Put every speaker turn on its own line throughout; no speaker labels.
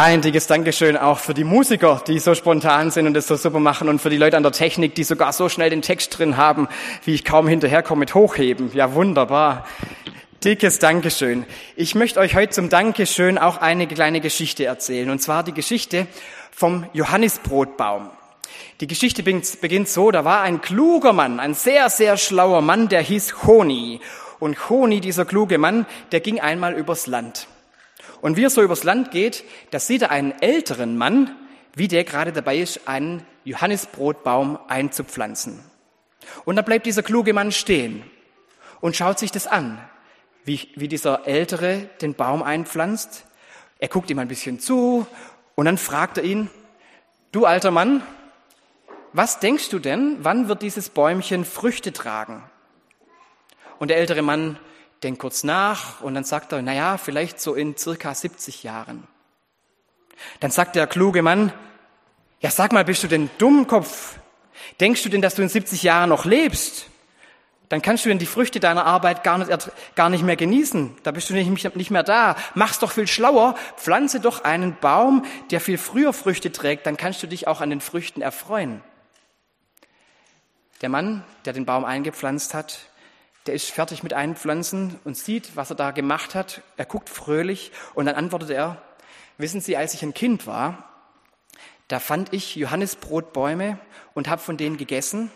Ein dickes Dankeschön auch für die Musiker, die so spontan sind und das so super machen und für die Leute an der Technik, die sogar so schnell den Text drin haben, wie ich kaum hinterherkomme mit Hochheben. Ja, wunderbar. Dickes Dankeschön. Ich möchte euch heute zum Dankeschön auch eine kleine Geschichte erzählen, und zwar die Geschichte vom Johannisbrotbaum. Die Geschichte beginnt so, da war ein kluger Mann, ein sehr, sehr schlauer Mann, der hieß Honi. Und Honi, dieser kluge Mann, der ging einmal übers Land. Und wie er so übers Land geht, da sieht er einen älteren Mann, wie der gerade dabei ist, einen Johannisbrotbaum einzupflanzen. Und da bleibt dieser kluge Mann stehen und schaut sich das an, wie, wie dieser Ältere den Baum einpflanzt. Er guckt ihm ein bisschen zu und dann fragt er ihn, du alter Mann, was denkst du denn, wann wird dieses Bäumchen Früchte tragen? Und der ältere Mann denkt kurz nach und dann sagt er, na ja, vielleicht so in circa 70 Jahren. Dann sagt der kluge Mann, ja sag mal, bist du denn Dummkopf? Denkst du denn, dass du in 70 Jahren noch lebst? Dann kannst du denn die Früchte deiner Arbeit gar nicht, gar nicht mehr genießen. Da bist du nicht, nicht mehr da. Mach's doch viel schlauer. Pflanze doch einen Baum, der viel früher Früchte trägt. Dann kannst du dich auch an den Früchten erfreuen. Der Mann, der den Baum eingepflanzt hat, der ist fertig mit Einpflanzen und sieht, was er da gemacht hat. Er guckt fröhlich und dann antwortet er, wissen Sie, als ich ein Kind war, da fand ich Johannisbrotbäume und habe von denen gegessen,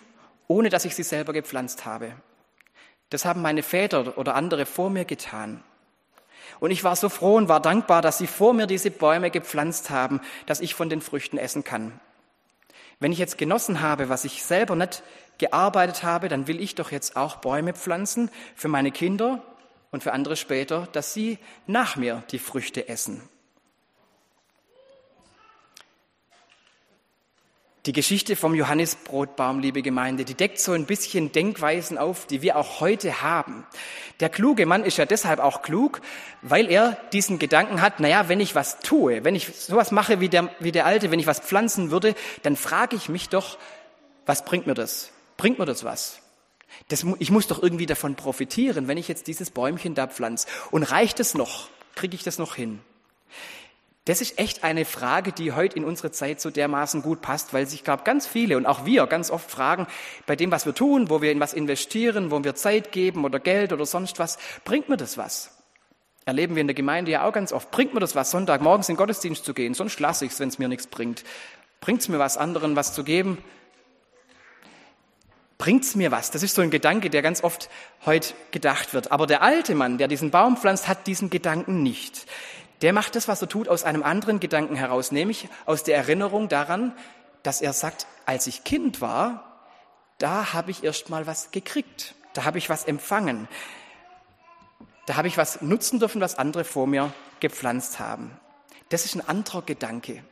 ohne dass ich sie selber gepflanzt habe. Das haben meine Väter oder andere vor mir getan. Und ich war so froh und war dankbar, dass sie vor mir diese Bäume gepflanzt haben, dass ich von den Früchten essen kann. Wenn ich jetzt genossen habe, was ich selber nicht gearbeitet habe, dann will ich doch jetzt auch Bäume pflanzen für meine Kinder und für andere später, dass sie nach mir die Früchte essen. Die Geschichte vom Johannisbrotbaum, liebe Gemeinde, die deckt so ein bisschen Denkweisen auf, die wir auch heute haben. Der kluge Mann ist ja deshalb auch klug, weil er diesen Gedanken hat, naja, wenn ich was tue, wenn ich sowas mache wie der, wie der Alte, wenn ich was pflanzen würde, dann frage ich mich doch, was bringt mir das? Bringt mir das was? Das, ich muss doch irgendwie davon profitieren, wenn ich jetzt dieses Bäumchen da pflanze. Und reicht es noch? Kriege ich das noch hin? Das ist echt eine Frage, die heute in unsere Zeit so dermaßen gut passt, weil sich, glaube ganz viele und auch wir ganz oft fragen, bei dem, was wir tun, wo wir in was investieren, wo wir Zeit geben oder Geld oder sonst was, bringt mir das was? Erleben wir in der Gemeinde ja auch ganz oft. Bringt mir das was, Sonntagmorgens in den Gottesdienst zu gehen? Sonst lasse ich es, wenn es mir nichts bringt. Bringt es mir was, anderen was zu geben? Bringt es mir was? Das ist so ein Gedanke, der ganz oft heute gedacht wird. Aber der alte Mann, der diesen Baum pflanzt, hat diesen Gedanken nicht der macht das, was er tut, aus einem anderen Gedanken heraus, nämlich aus der Erinnerung daran, dass er sagt, als ich Kind war, da habe ich erst mal was gekriegt, da habe ich was empfangen, da habe ich was nutzen dürfen, was andere vor mir gepflanzt haben. Das ist ein anderer Gedanke.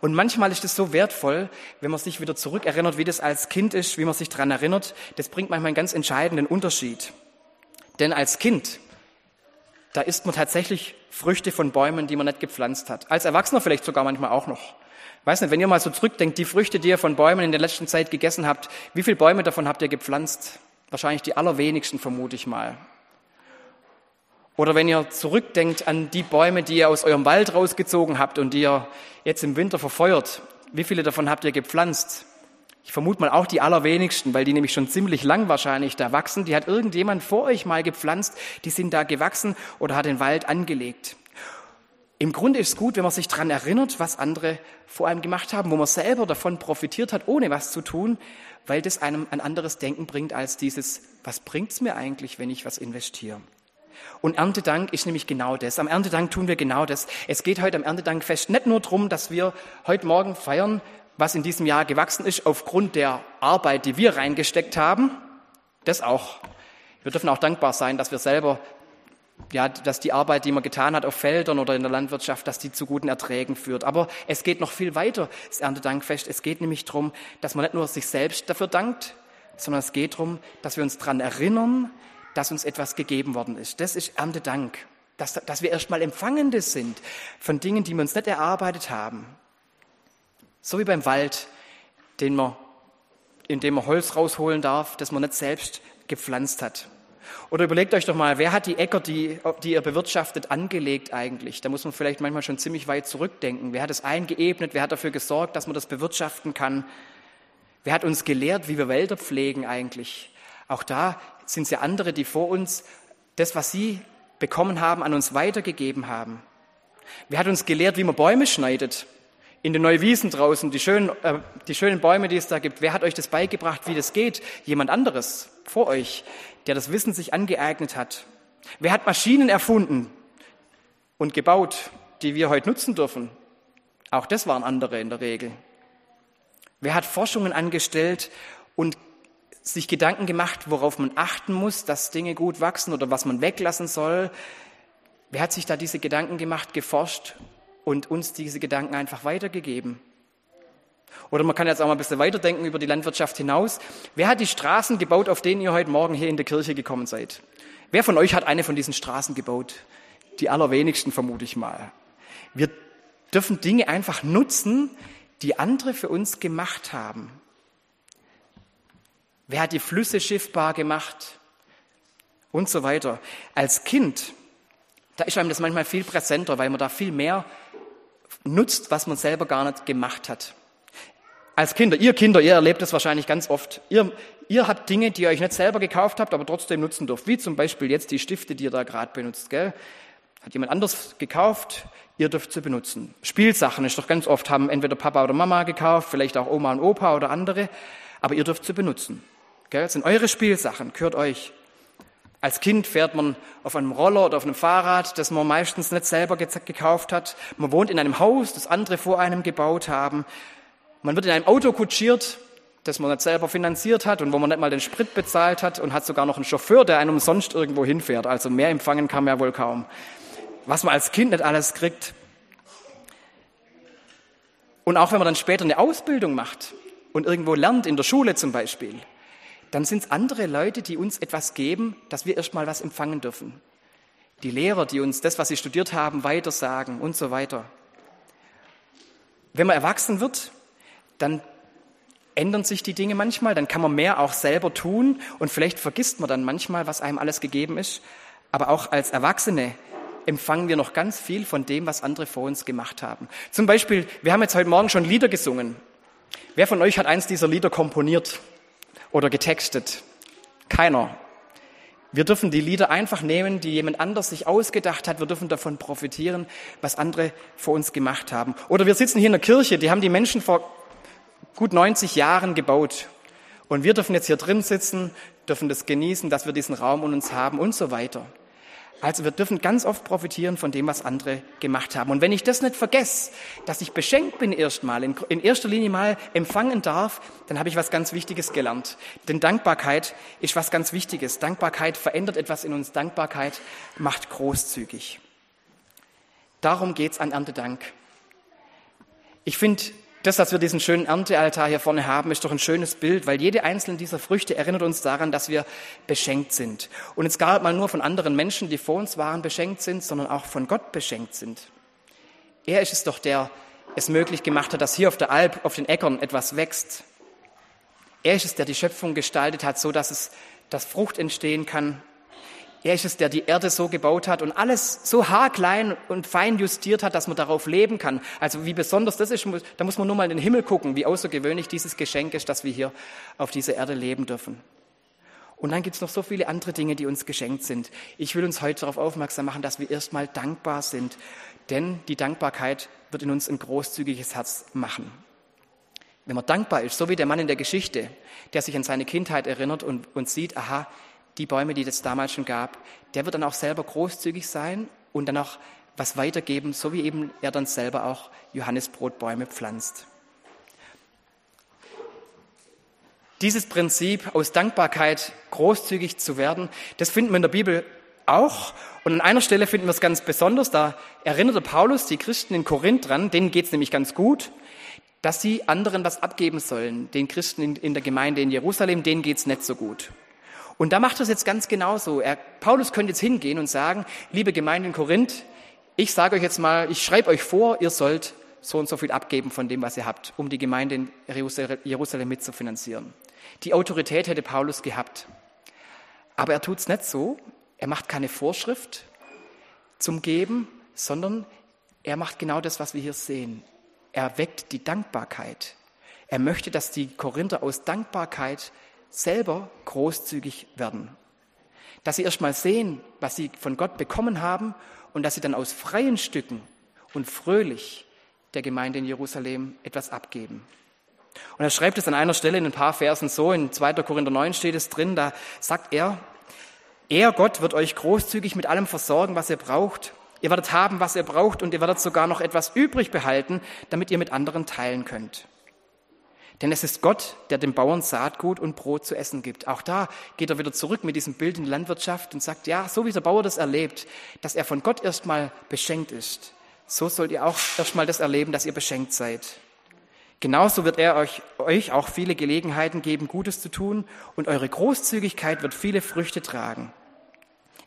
Und manchmal ist es so wertvoll, wenn man sich wieder zurückerinnert, wie das als Kind ist, wie man sich daran erinnert. Das bringt manchmal einen ganz entscheidenden Unterschied. Denn als Kind, da isst man tatsächlich Früchte von Bäumen, die man nicht gepflanzt hat. Als Erwachsener vielleicht sogar manchmal auch noch. Weiß nicht, wenn ihr mal so zurückdenkt, die Früchte, die ihr von Bäumen in der letzten Zeit gegessen habt, wie viele Bäume davon habt ihr gepflanzt? Wahrscheinlich die allerwenigsten, vermute ich mal. Oder wenn ihr zurückdenkt an die Bäume, die ihr aus eurem Wald rausgezogen habt und die ihr jetzt im Winter verfeuert, wie viele davon habt ihr gepflanzt? Ich vermute mal auch die allerwenigsten, weil die nämlich schon ziemlich lang wahrscheinlich da wachsen. Die hat irgendjemand vor euch mal gepflanzt, die sind da gewachsen oder hat den Wald angelegt. Im Grunde ist es gut, wenn man sich daran erinnert, was andere vor einem gemacht haben, wo man selber davon profitiert hat, ohne was zu tun, weil das einem ein anderes Denken bringt als dieses, was bringt's mir eigentlich, wenn ich was investiere? Und Erntedank ist nämlich genau das. Am Erntedank tun wir genau das. Es geht heute am Erntedankfest nicht nur darum, dass wir heute Morgen feiern, was in diesem Jahr gewachsen ist aufgrund der Arbeit, die wir reingesteckt haben. Das auch. Wir dürfen auch dankbar sein, dass wir selber, ja, dass die Arbeit, die man getan hat auf Feldern oder in der Landwirtschaft, dass die zu guten Erträgen führt. Aber es geht noch viel weiter, das Erntedankfest. Es geht nämlich darum, dass man nicht nur sich selbst dafür dankt, sondern es geht darum, dass wir uns daran erinnern, dass uns etwas gegeben worden ist. Das ist Erntedank. Dass, dass wir erstmal Empfangende sind von Dingen, die wir uns nicht erarbeitet haben. So wie beim Wald, den man, in dem man Holz rausholen darf, das man nicht selbst gepflanzt hat. Oder überlegt euch doch mal, wer hat die Äcker, die, die ihr bewirtschaftet, angelegt eigentlich? Da muss man vielleicht manchmal schon ziemlich weit zurückdenken. Wer hat es eingeebnet? Wer hat dafür gesorgt, dass man das bewirtschaften kann? Wer hat uns gelehrt, wie wir Wälder pflegen eigentlich? Auch da sind es ja andere, die vor uns das, was sie bekommen haben, an uns weitergegeben haben. Wer hat uns gelehrt, wie man Bäume schneidet? In den Neuwiesen draußen, die schönen, äh, die schönen Bäume, die es da gibt. Wer hat euch das beigebracht, wie das geht? Jemand anderes vor euch, der das Wissen sich angeeignet hat. Wer hat Maschinen erfunden und gebaut, die wir heute nutzen dürfen? Auch das waren andere in der Regel. Wer hat Forschungen angestellt und sich Gedanken gemacht, worauf man achten muss, dass Dinge gut wachsen oder was man weglassen soll? Wer hat sich da diese Gedanken gemacht, geforscht und uns diese Gedanken einfach weitergegeben? Oder man kann jetzt auch mal ein bisschen weiterdenken über die Landwirtschaft hinaus. Wer hat die Straßen gebaut, auf denen ihr heute Morgen hier in der Kirche gekommen seid? Wer von euch hat eine von diesen Straßen gebaut? Die allerwenigsten vermute ich mal. Wir dürfen Dinge einfach nutzen, die andere für uns gemacht haben. Wer hat die Flüsse schiffbar gemacht? Und so weiter. Als Kind, da ist einem das manchmal viel präsenter, weil man da viel mehr nutzt, was man selber gar nicht gemacht hat. Als Kinder, ihr Kinder, ihr erlebt das wahrscheinlich ganz oft. Ihr, ihr habt Dinge, die ihr euch nicht selber gekauft habt, aber trotzdem nutzen dürft. Wie zum Beispiel jetzt die Stifte, die ihr da gerade benutzt. Gell? Hat jemand anders gekauft, ihr dürft sie benutzen. Spielsachen ist doch ganz oft, haben entweder Papa oder Mama gekauft, vielleicht auch Oma und Opa oder andere, aber ihr dürft sie benutzen. Gell? Das sind eure Spielsachen, gehört euch. Als Kind fährt man auf einem Roller oder auf einem Fahrrad, das man meistens nicht selber gekauft hat. Man wohnt in einem Haus, das andere vor einem gebaut haben. Man wird in einem Auto kutschiert, das man nicht selber finanziert hat und wo man nicht mal den Sprit bezahlt hat und hat sogar noch einen Chauffeur, der einem umsonst irgendwo hinfährt. Also mehr empfangen kann man ja wohl kaum. Was man als Kind nicht alles kriegt. Und auch wenn man dann später eine Ausbildung macht und irgendwo lernt, in der Schule zum Beispiel, dann sind es andere Leute, die uns etwas geben, dass wir erstmal was empfangen dürfen. Die Lehrer, die uns das, was sie studiert haben, weitersagen und so weiter. Wenn man erwachsen wird, dann ändern sich die Dinge manchmal, dann kann man mehr auch selber tun und vielleicht vergisst man dann manchmal, was einem alles gegeben ist. Aber auch als Erwachsene empfangen wir noch ganz viel von dem, was andere vor uns gemacht haben. Zum Beispiel, wir haben jetzt heute Morgen schon Lieder gesungen. Wer von euch hat eins dieser Lieder komponiert? Oder getextet. Keiner. Wir dürfen die Lieder einfach nehmen, die jemand anders sich ausgedacht hat. Wir dürfen davon profitieren, was andere vor uns gemacht haben. Oder wir sitzen hier in der Kirche, die haben die Menschen vor gut 90 Jahren gebaut. Und wir dürfen jetzt hier drin sitzen, dürfen das genießen, dass wir diesen Raum um uns haben und so weiter. Also wir dürfen ganz oft profitieren von dem, was andere gemacht haben. Und wenn ich das nicht vergesse, dass ich beschenkt bin erstmal, in, erster Linie mal empfangen darf, dann habe ich was ganz Wichtiges gelernt. Denn Dankbarkeit ist was ganz Wichtiges. Dankbarkeit verändert etwas in uns. Dankbarkeit macht großzügig. Darum geht's an Erntedank. Ich finde, das, dass wir diesen schönen Erntealtar hier vorne haben, ist doch ein schönes Bild, weil jede einzelne dieser Früchte erinnert uns daran, dass wir beschenkt sind. Und jetzt gar nicht mal nur von anderen Menschen, die vor uns waren, beschenkt sind, sondern auch von Gott beschenkt sind. Er ist es doch, der es möglich gemacht hat, dass hier auf der Alp, auf den Äckern etwas wächst. Er ist es, der die Schöpfung gestaltet hat, so dass es, dass Frucht entstehen kann, er ist es, der die Erde so gebaut hat und alles so haarklein und fein justiert hat, dass man darauf leben kann. Also wie besonders das ist, da muss man nur mal in den Himmel gucken, wie außergewöhnlich dieses Geschenk ist, dass wir hier auf dieser Erde leben dürfen. Und dann gibt es noch so viele andere Dinge, die uns geschenkt sind. Ich will uns heute darauf aufmerksam machen, dass wir erstmal dankbar sind. Denn die Dankbarkeit wird in uns ein großzügiges Herz machen. Wenn man dankbar ist, so wie der Mann in der Geschichte, der sich an seine Kindheit erinnert und, und sieht, aha, die Bäume, die es damals schon gab, der wird dann auch selber großzügig sein und dann auch was weitergeben, so wie eben er dann selber auch Johannesbrotbäume pflanzt. Dieses Prinzip, aus Dankbarkeit großzügig zu werden, das finden wir in der Bibel auch. Und an einer Stelle finden wir es ganz besonders. Da erinnerte Paulus die Christen in Korinth dran, denen geht es nämlich ganz gut, dass sie anderen was abgeben sollen. Den Christen in, in der Gemeinde in Jerusalem, denen geht es nicht so gut. Und da macht er es jetzt ganz genauso. Er, Paulus könnte jetzt hingehen und sagen, liebe Gemeinde in Korinth, ich sage euch jetzt mal, ich schreibe euch vor, ihr sollt so und so viel abgeben von dem, was ihr habt, um die Gemeinde in Jerusalem mitzufinanzieren. Die Autorität hätte Paulus gehabt. Aber er tut es nicht so. Er macht keine Vorschrift zum Geben, sondern er macht genau das, was wir hier sehen. Er weckt die Dankbarkeit. Er möchte, dass die Korinther aus Dankbarkeit selber großzügig werden. Dass sie erst mal sehen, was sie von Gott bekommen haben und dass sie dann aus freien Stücken und fröhlich der Gemeinde in Jerusalem etwas abgeben. Und er schreibt es an einer Stelle in ein paar Versen so, in 2. Korinther 9 steht es drin, da sagt er, er, Gott, wird euch großzügig mit allem versorgen, was ihr braucht. Ihr werdet haben, was ihr braucht und ihr werdet sogar noch etwas übrig behalten, damit ihr mit anderen teilen könnt. Denn es ist Gott, der dem Bauern Saatgut und Brot zu essen gibt. Auch da geht er wieder zurück mit diesem Bild in die Landwirtschaft und sagt, ja, so wie der Bauer das erlebt, dass er von Gott erstmal beschenkt ist, so sollt ihr auch erstmal das erleben, dass ihr beschenkt seid. Genauso wird er euch, euch auch viele Gelegenheiten geben, Gutes zu tun und eure Großzügigkeit wird viele Früchte tragen.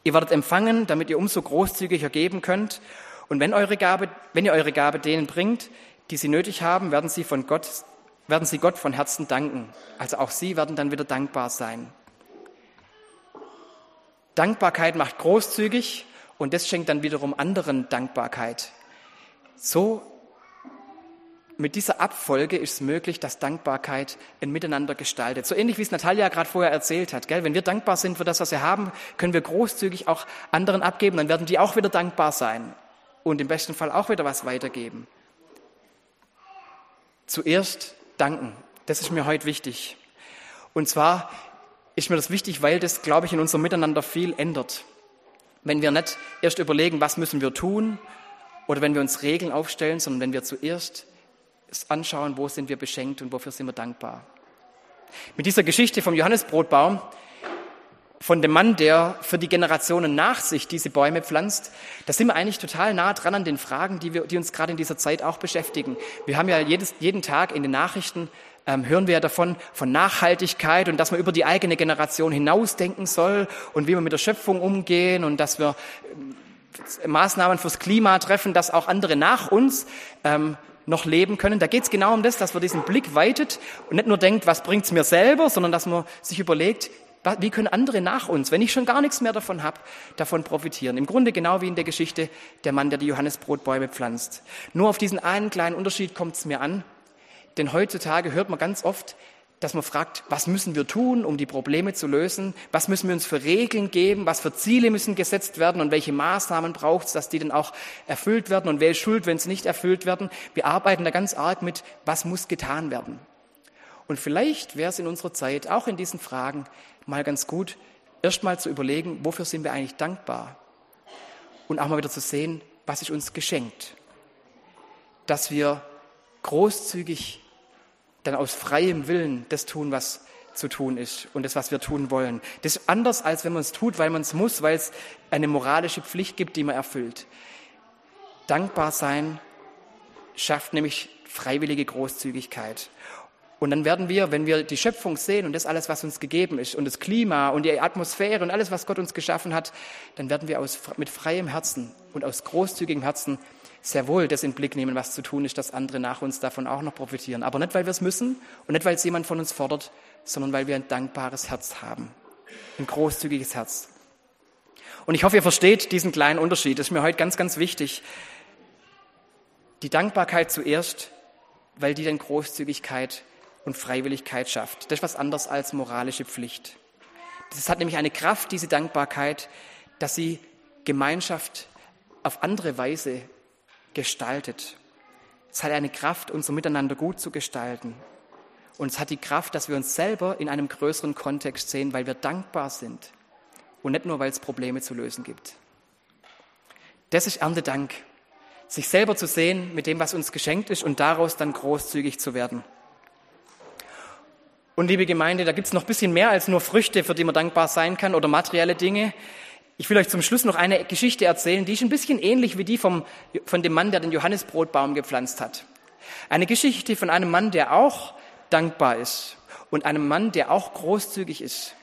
Ihr werdet empfangen, damit ihr umso großzügiger geben könnt. Und wenn, eure Gabe, wenn ihr eure Gabe denen bringt, die sie nötig haben, werden sie, von Gott, werden sie Gott von Herzen danken. Also auch sie werden dann wieder dankbar sein. Dankbarkeit macht großzügig und das schenkt dann wiederum anderen Dankbarkeit. So mit dieser Abfolge ist es möglich, dass Dankbarkeit ein Miteinander gestaltet. So ähnlich wie es Natalia gerade vorher erzählt hat. Gell? Wenn wir dankbar sind für das, was wir haben, können wir großzügig auch anderen abgeben. Dann werden die auch wieder dankbar sein und im besten Fall auch wieder was weitergeben. Zuerst danken. Das ist mir heute wichtig. Und zwar ist mir das wichtig, weil das, glaube ich, in unserem Miteinander viel ändert. Wenn wir nicht erst überlegen, was müssen wir tun, oder wenn wir uns Regeln aufstellen, sondern wenn wir zuerst anschauen, wo sind wir beschenkt und wofür sind wir dankbar. Mit dieser Geschichte vom Johannesbrotbaum, von dem Mann, der für die Generationen nach sich diese Bäume pflanzt, da sind wir eigentlich total nah dran an den Fragen, die, wir, die uns gerade in dieser Zeit auch beschäftigen. Wir haben ja jedes, jeden Tag in den Nachrichten ähm, hören wir ja davon, von Nachhaltigkeit und dass man über die eigene Generation hinausdenken soll und wie wir mit der Schöpfung umgehen und dass wir äh, Maßnahmen fürs Klima treffen, dass auch andere nach uns ähm, noch leben können. Da geht es genau um das, dass man diesen Blick weitet und nicht nur denkt, was bringt's mir selber, sondern dass man sich überlegt, wie können andere nach uns, wenn ich schon gar nichts mehr davon habe, davon profitieren? Im Grunde genau wie in der Geschichte der Mann, der die Johannesbrotbäume pflanzt. Nur auf diesen einen kleinen Unterschied kommt es mir an, denn heutzutage hört man ganz oft, dass man fragt, was müssen wir tun, um die Probleme zu lösen? Was müssen wir uns für Regeln geben? Was für Ziele müssen gesetzt werden? Und welche Maßnahmen braucht es, dass die dann auch erfüllt werden? Und wer ist schuld, wenn sie nicht erfüllt werden? Wir arbeiten da ganz arg mit, was muss getan werden? Und vielleicht wäre es in unserer Zeit, auch in diesen Fragen, mal ganz gut, erstmal zu überlegen, wofür sind wir eigentlich dankbar? Und auch mal wieder zu sehen, was ist uns geschenkt? Dass wir großzügig dann aus freiem Willen das tun, was zu tun ist und das, was wir tun wollen. Das ist anders, als wenn man es tut, weil man es muss, weil es eine moralische Pflicht gibt, die man erfüllt. Dankbar sein schafft nämlich freiwillige Großzügigkeit. Und dann werden wir, wenn wir die Schöpfung sehen und das alles, was uns gegeben ist und das Klima und die Atmosphäre und alles, was Gott uns geschaffen hat, dann werden wir aus, mit freiem Herzen und aus großzügigem Herzen sehr wohl das in den Blick nehmen, was zu tun ist, dass andere nach uns davon auch noch profitieren. Aber nicht, weil wir es müssen und nicht, weil es jemand von uns fordert, sondern weil wir ein dankbares Herz haben. Ein großzügiges Herz. Und ich hoffe, ihr versteht diesen kleinen Unterschied. Das ist mir heute ganz, ganz wichtig. Die Dankbarkeit zuerst, weil die dann Großzügigkeit und Freiwilligkeit schafft. Das ist was anderes als moralische Pflicht. Das hat nämlich eine Kraft, diese Dankbarkeit, dass sie Gemeinschaft auf andere Weise gestaltet. Es hat eine Kraft, unser Miteinander gut zu gestalten. Und es hat die Kraft, dass wir uns selber in einem größeren Kontext sehen, weil wir dankbar sind. Und nicht nur, weil es Probleme zu lösen gibt. Das ist Erntedank. Sich selber zu sehen mit dem, was uns geschenkt ist und daraus dann großzügig zu werden. Und liebe Gemeinde, da gibt es noch bisschen mehr als nur Früchte, für die man dankbar sein kann oder materielle Dinge. Ich will euch zum Schluss noch eine Geschichte erzählen, die ist ein bisschen ähnlich wie die vom, von dem Mann, der den Johannesbrotbaum gepflanzt hat. Eine Geschichte von einem Mann, der auch dankbar ist und einem Mann, der auch großzügig ist,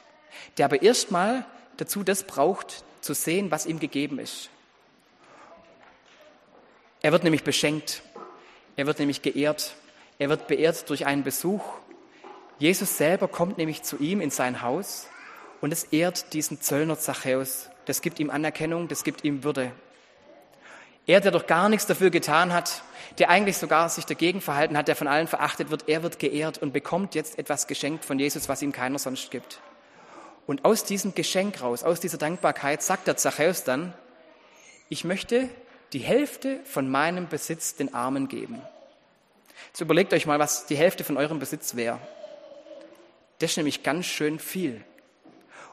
der aber erstmal dazu das braucht, zu sehen, was ihm gegeben ist. Er wird nämlich beschenkt, er wird nämlich geehrt, er wird beehrt durch einen Besuch. Jesus selber kommt nämlich zu ihm in sein Haus Und es ehrt diesen Zöllner Zachäus. Das gibt ihm Anerkennung, das gibt ihm Würde. Er, der doch gar nichts dafür getan hat, der eigentlich sogar sich dagegen verhalten hat, der von allen verachtet wird, er wird geehrt und bekommt jetzt etwas geschenkt von Jesus, was ihm keiner sonst gibt. Und aus diesem Geschenk raus, aus dieser Dankbarkeit, sagt der Zachäus dann, ich möchte die Hälfte von meinem Besitz den Armen geben. Jetzt überlegt euch mal, was die Hälfte von eurem Besitz wäre. Das ist nämlich ganz schön viel.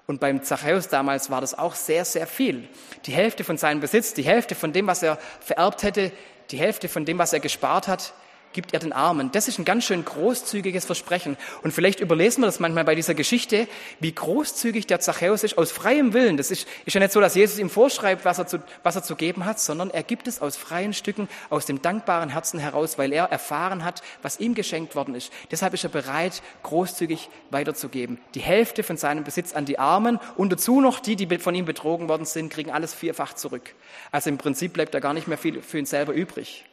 Und beim Zachäus damals war das auch sehr, sehr viel. Die Hälfte von seinem Besitz, die Hälfte von dem, was er vererbt hätte, die Hälfte von dem, was er gespart hat, gibt er den Armen. Das ist ein ganz schön großzügiges Versprechen. Und vielleicht überlesen wir das manchmal bei dieser Geschichte, wie großzügig der Zachäus ist, aus freiem Willen. Das ist, ist ja nicht so, dass Jesus ihm vorschreibt, was er, zu, was er zu geben hat, sondern er gibt es aus freien Stücken, aus dem dankbaren Herzen heraus, weil er erfahren hat, was ihm geschenkt worden ist. Deshalb ist er bereit, großzügig weiterzugeben. Die Hälfte von seinem Besitz an die Armen und dazu noch die, die von ihm betrogen worden sind, kriegen alles vierfach zurück. Also im Prinzip bleibt da gar nicht mehr viel für ihn selber übrig.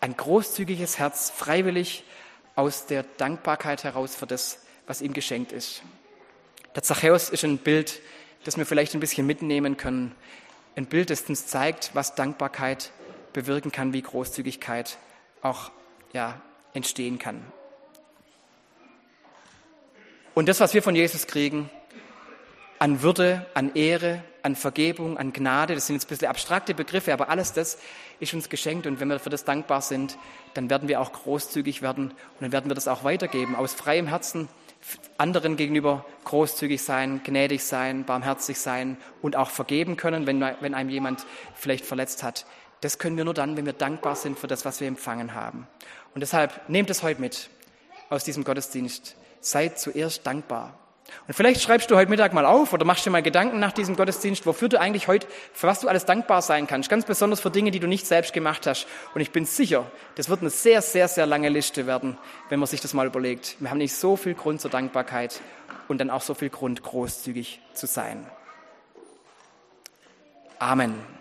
Ein großzügiges Herz, freiwillig aus der Dankbarkeit heraus für das, was ihm geschenkt ist. Der Zachäus ist ein Bild, das wir vielleicht ein bisschen mitnehmen können. Ein Bild, das uns zeigt, was Dankbarkeit bewirken kann, wie Großzügigkeit auch ja, entstehen kann. Und das, was wir von Jesus kriegen, an Würde, an Ehre, an Vergebung, an Gnade. Das sind jetzt ein bisschen abstrakte Begriffe, aber alles das ist uns geschenkt. Und wenn wir für das dankbar sind, dann werden wir auch großzügig werden und dann werden wir das auch weitergeben. Aus freiem Herzen anderen gegenüber großzügig sein, gnädig sein, barmherzig sein und auch vergeben können, wenn, wenn einem jemand vielleicht verletzt hat. Das können wir nur dann, wenn wir dankbar sind für das, was wir empfangen haben. Und deshalb nehmt es heute mit aus diesem Gottesdienst. Seid zuerst dankbar. Und vielleicht schreibst du heute Mittag mal auf oder machst dir mal Gedanken nach diesem Gottesdienst, wofür du eigentlich heute, für was du alles dankbar sein kannst. Ganz besonders für Dinge, die du nicht selbst gemacht hast. Und ich bin sicher, das wird eine sehr, sehr, sehr lange Liste werden, wenn man sich das mal überlegt. Wir haben nicht so viel Grund zur Dankbarkeit und dann auch so viel Grund, großzügig zu sein. Amen.